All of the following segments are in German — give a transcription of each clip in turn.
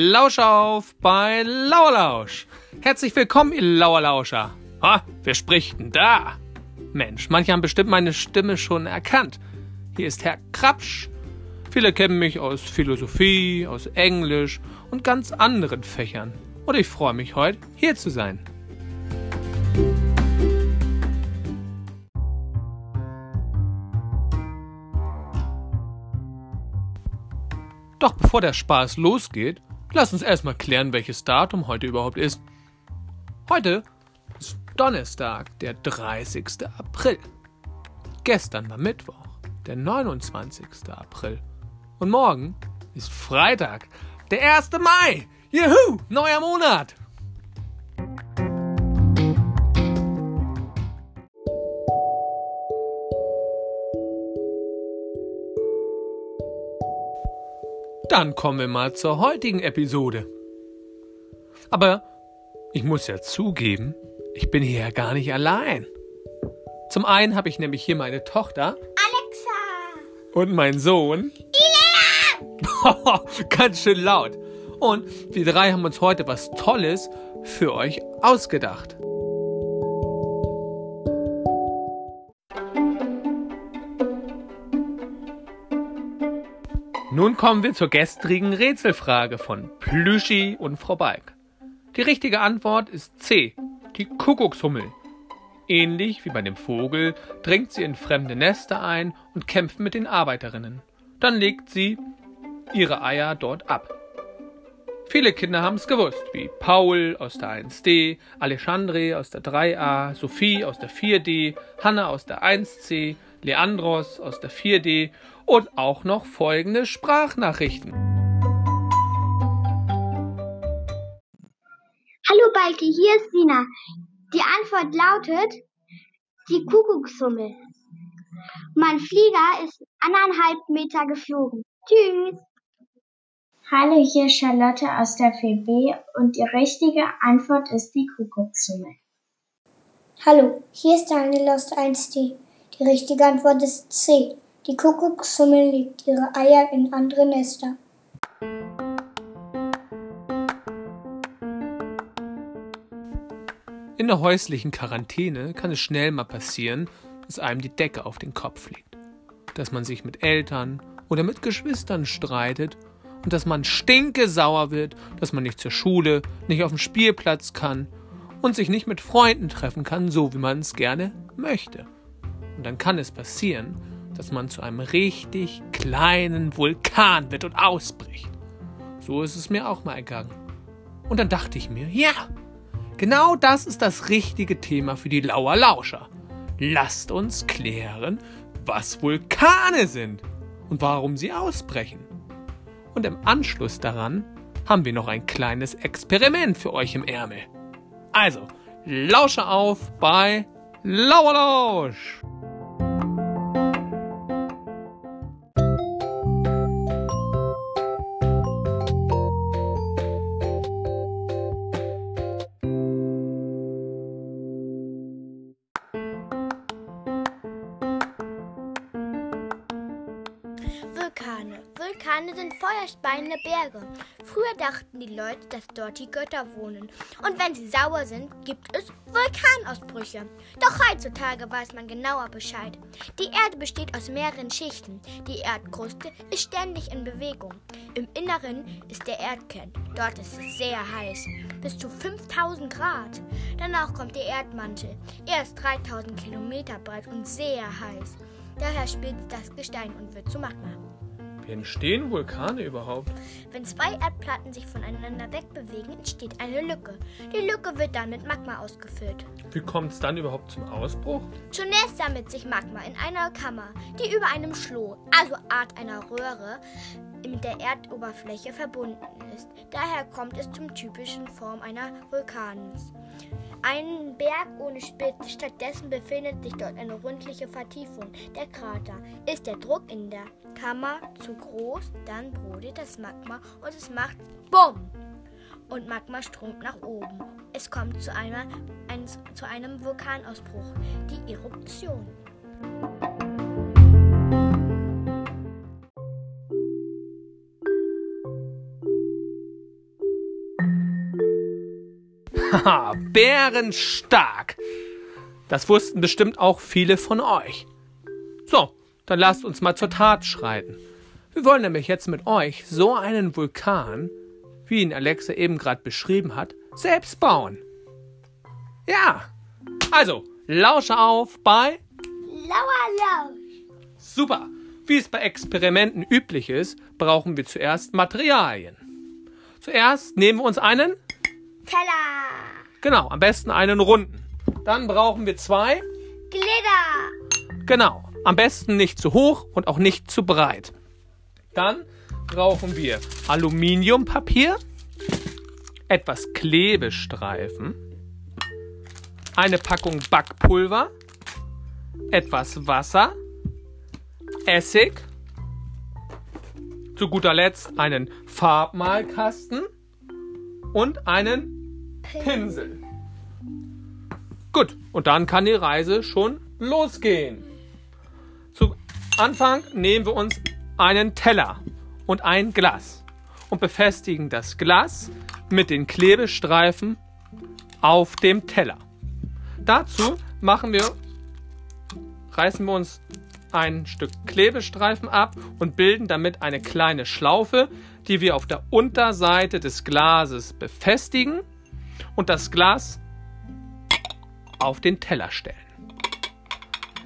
Lausch auf bei Lauerlausch. Herzlich willkommen, ihr Lauerlauscher. Ha, wer spricht denn da? Mensch, manche haben bestimmt meine Stimme schon erkannt. Hier ist Herr Krapsch. Viele kennen mich aus Philosophie, aus Englisch und ganz anderen Fächern. Und ich freue mich heute, hier zu sein. Doch bevor der Spaß losgeht, lass uns erstmal klären, welches Datum heute überhaupt ist. Heute ist Donnerstag, der 30. April. Gestern war Mittwoch, der 29. April. Und morgen ist Freitag, der 1. Mai. Juhu, neuer Monat. Dann kommen wir mal zur heutigen Episode. Aber ich muss ja zugeben, ich bin hier ja gar nicht allein. Zum einen habe ich nämlich hier meine Tochter Alexa! und meinen Sohn. Ilea! Ganz schön laut. Und wir drei haben uns heute was Tolles für euch ausgedacht. Nun kommen wir zur gestrigen Rätselfrage von Plüschi und Frau Balk. Die richtige Antwort ist C, die Kuckuckshummel. Ähnlich wie bei dem Vogel dringt sie in fremde Nester ein und kämpft mit den Arbeiterinnen. Dann legt sie ihre Eier dort ab. Viele Kinder haben es gewusst, wie Paul aus der 1D, Alexandre aus der 3a, Sophie aus der 4D, Hanna aus der 1C, Leandros aus der 4D und auch noch folgende Sprachnachrichten. Hallo Balki, hier ist Sina. Die Antwort lautet die Kuckuckshummel. Mein Flieger ist anderthalb Meter geflogen. Tschüss. Hallo, hier ist Charlotte aus der 4B und die richtige Antwort ist die Kuckuckssumme. Hallo, hier ist Daniel aus der 1D. Die richtige Antwort ist C. Die Kuckuckssumme legt ihre Eier in andere Nester. In der häuslichen Quarantäne kann es schnell mal passieren, dass einem die Decke auf den Kopf liegt. Dass man sich mit Eltern oder mit Geschwistern streitet und dass man stinkesauer wird, dass man nicht zur Schule, nicht auf dem Spielplatz kann und sich nicht mit Freunden treffen kann, so wie man es gerne möchte. Und dann kann es passieren, dass man zu einem richtig kleinen Vulkan wird und ausbricht. So ist es mir auch mal ergangen. Und dann dachte ich mir, ja, genau das ist das richtige Thema für die Lauer Lauscher. Lasst uns klären, was Vulkane sind und warum sie ausbrechen. Und im Anschluss daran haben wir noch ein kleines Experiment für euch im Ärmel. Also, lausche auf bei Lauerlausch! Vulkane sind feuerspeiende Berge. Früher dachten die Leute, dass dort die Götter wohnen. Und wenn sie sauer sind, gibt es Vulkanausbrüche. Doch heutzutage weiß man genauer Bescheid. Die Erde besteht aus mehreren Schichten. Die Erdkruste ist ständig in Bewegung. Im Inneren ist der Erdkern. Dort ist es sehr heiß. Bis zu 5000 Grad. Danach kommt der Erdmantel. Er ist 3000 Kilometer breit und sehr heiß. Daher spitzt das Gestein und wird zu Magma. Wie entstehen Vulkane überhaupt? Wenn zwei Erdplatten sich voneinander wegbewegen, entsteht eine Lücke. Die Lücke wird dann mit Magma ausgefüllt. Wie kommt es dann überhaupt zum Ausbruch? Zunächst sammelt sich Magma in einer Kammer, die über einem Schloh, also Art einer Röhre, mit der Erdoberfläche verbunden ist. Daher kommt es zum typischen Form einer Vulkans. Ein Berg ohne Spitze, stattdessen befindet sich dort eine rundliche Vertiefung, der Krater. Ist der Druck in der Kammer zu groß, dann brodelt das Magma und es macht BUM! Und Magma strömt nach oben. Es kommt zu, einer, ein, zu einem Vulkanausbruch, die Eruption. Haha, bärenstark. Das wussten bestimmt auch viele von euch. So, dann lasst uns mal zur Tat schreiten. Wir wollen nämlich jetzt mit euch so einen Vulkan, wie ihn Alexa eben gerade beschrieben hat, selbst bauen. Ja, also, lausche auf bei Lauer Lausch. Super. Wie es bei Experimenten üblich ist, brauchen wir zuerst Materialien. Zuerst nehmen wir uns einen, Teller. Genau, am besten einen runden. Dann brauchen wir zwei, Glitter. genau, am besten nicht zu hoch und auch nicht zu breit. Dann brauchen wir Aluminiumpapier, etwas Klebestreifen, eine Packung Backpulver, etwas Wasser, Essig, zu guter Letzt einen Farbmalkasten und einen Pinsel. Gut, und dann kann die Reise schon losgehen. Zu Anfang nehmen wir uns einen Teller und ein Glas und befestigen das Glas mit den Klebestreifen auf dem Teller. Dazu machen wir, reißen wir uns ein Stück Klebestreifen ab und bilden damit eine kleine Schlaufe, die wir auf der Unterseite des Glases befestigen und das Glas auf den Teller stellen.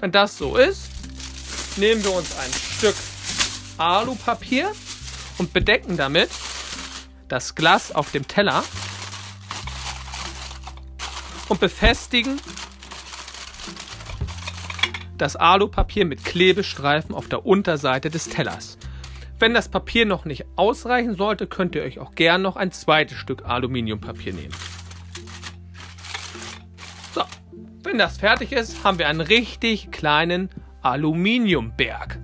Wenn das so ist, nehmen wir uns ein Stück Alupapier und bedecken damit das Glas auf dem Teller und befestigen das Alupapier mit Klebestreifen auf der Unterseite des Tellers. Wenn das Papier noch nicht ausreichen sollte, könnt ihr euch auch gern noch ein zweites Stück Aluminiumpapier nehmen. Wenn das fertig ist, haben wir einen richtig kleinen Aluminiumberg.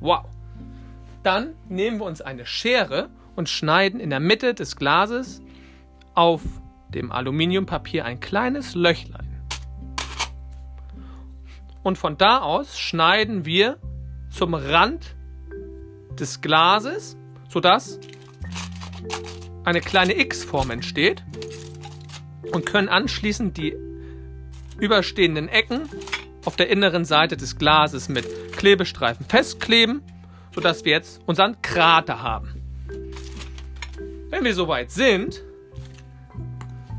Wow. Dann nehmen wir uns eine Schere und schneiden in der Mitte des Glases auf dem Aluminiumpapier ein kleines Löchlein. Und von da aus schneiden wir zum Rand des Glases, sodass eine kleine X-Form entsteht und können anschließend die überstehenden Ecken auf der inneren Seite des Glases mit Klebestreifen festkleben, sodass wir jetzt unseren Krater haben. Wenn wir soweit sind,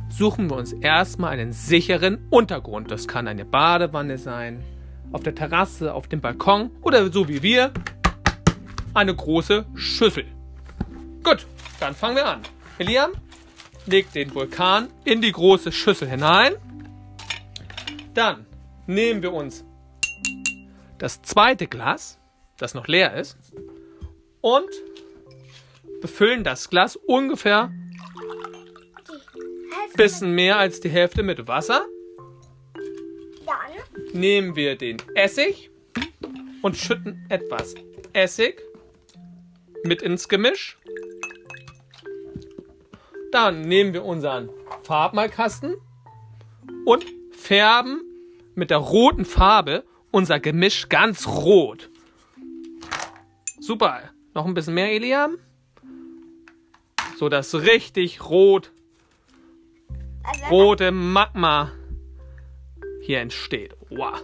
suchen wir uns erstmal einen sicheren Untergrund. Das kann eine Badewanne sein, auf der Terrasse, auf dem Balkon oder so wie wir eine große Schüssel. Gut, dann fangen wir an. Eliam legt den Vulkan in die große Schüssel hinein. Dann nehmen wir uns das zweite Glas, das noch leer ist, und befüllen das Glas ungefähr bisschen mehr als die Hälfte mit Wasser. Dann Nehmen wir den Essig und schütten etwas Essig mit ins Gemisch. Dann nehmen wir unseren Farbmalkasten und färben mit der roten Farbe unser Gemisch ganz rot. Super. Noch ein bisschen mehr, Eliam. So dass richtig rot, rote Magma hier entsteht. Wow.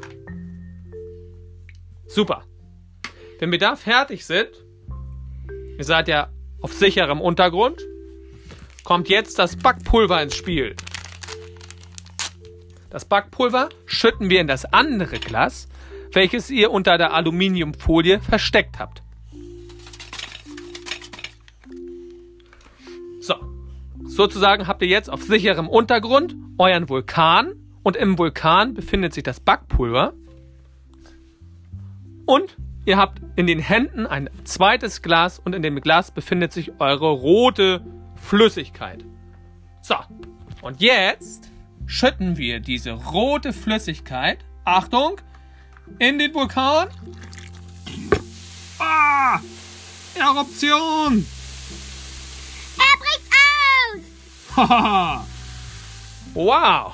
Super. Wenn wir da fertig sind, ihr seid ja auf sicherem Untergrund, kommt jetzt das Backpulver ins Spiel. Das Backpulver schütten wir in das andere Glas, welches ihr unter der Aluminiumfolie versteckt habt. So, sozusagen habt ihr jetzt auf sicherem Untergrund euren Vulkan und im Vulkan befindet sich das Backpulver und ihr habt in den Händen ein zweites Glas und in dem Glas befindet sich eure rote Flüssigkeit. So, und jetzt schütten wir diese rote Flüssigkeit, Achtung, in den Vulkan. Ah! Eruption! er bricht aus. Wow.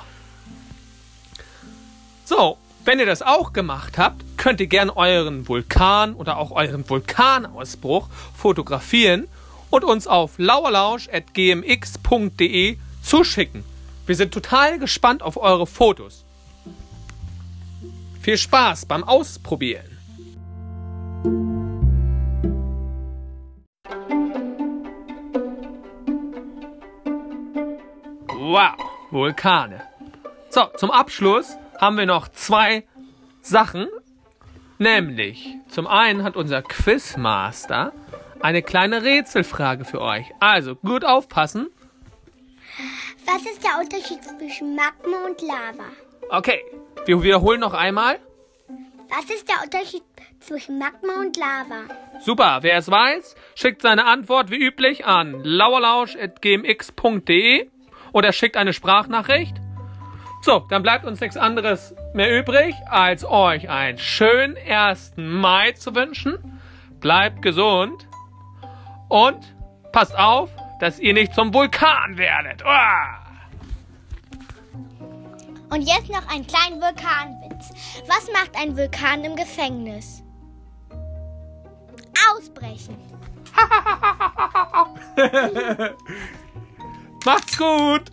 So, wenn ihr das auch gemacht habt, könnt ihr gerne euren Vulkan oder auch euren Vulkanausbruch fotografieren und uns auf lauerlausch.gmx.de zuschicken. Wir sind total gespannt auf eure Fotos. Viel Spaß beim Ausprobieren. Wow, Vulkane. So, zum Abschluss haben wir noch zwei Sachen. Nämlich, zum einen hat unser Quizmaster eine kleine Rätselfrage für euch. Also, gut aufpassen. Was ist der Unterschied zwischen Magma und Lava? Okay, wir wiederholen noch einmal. Was ist der Unterschied zwischen Magma und Lava? Super, wer es weiß, schickt seine Antwort wie üblich an lauerlausch.gmx.de oder schickt eine Sprachnachricht. So, dann bleibt uns nichts anderes mehr übrig, als euch einen schönen 1. Mai zu wünschen. Bleibt gesund und passt auf, dass ihr nicht zum Vulkan werdet. Uah! Und jetzt noch ein kleiner Vulkanwitz. Was macht ein Vulkan im Gefängnis? Ausbrechen. Macht's gut!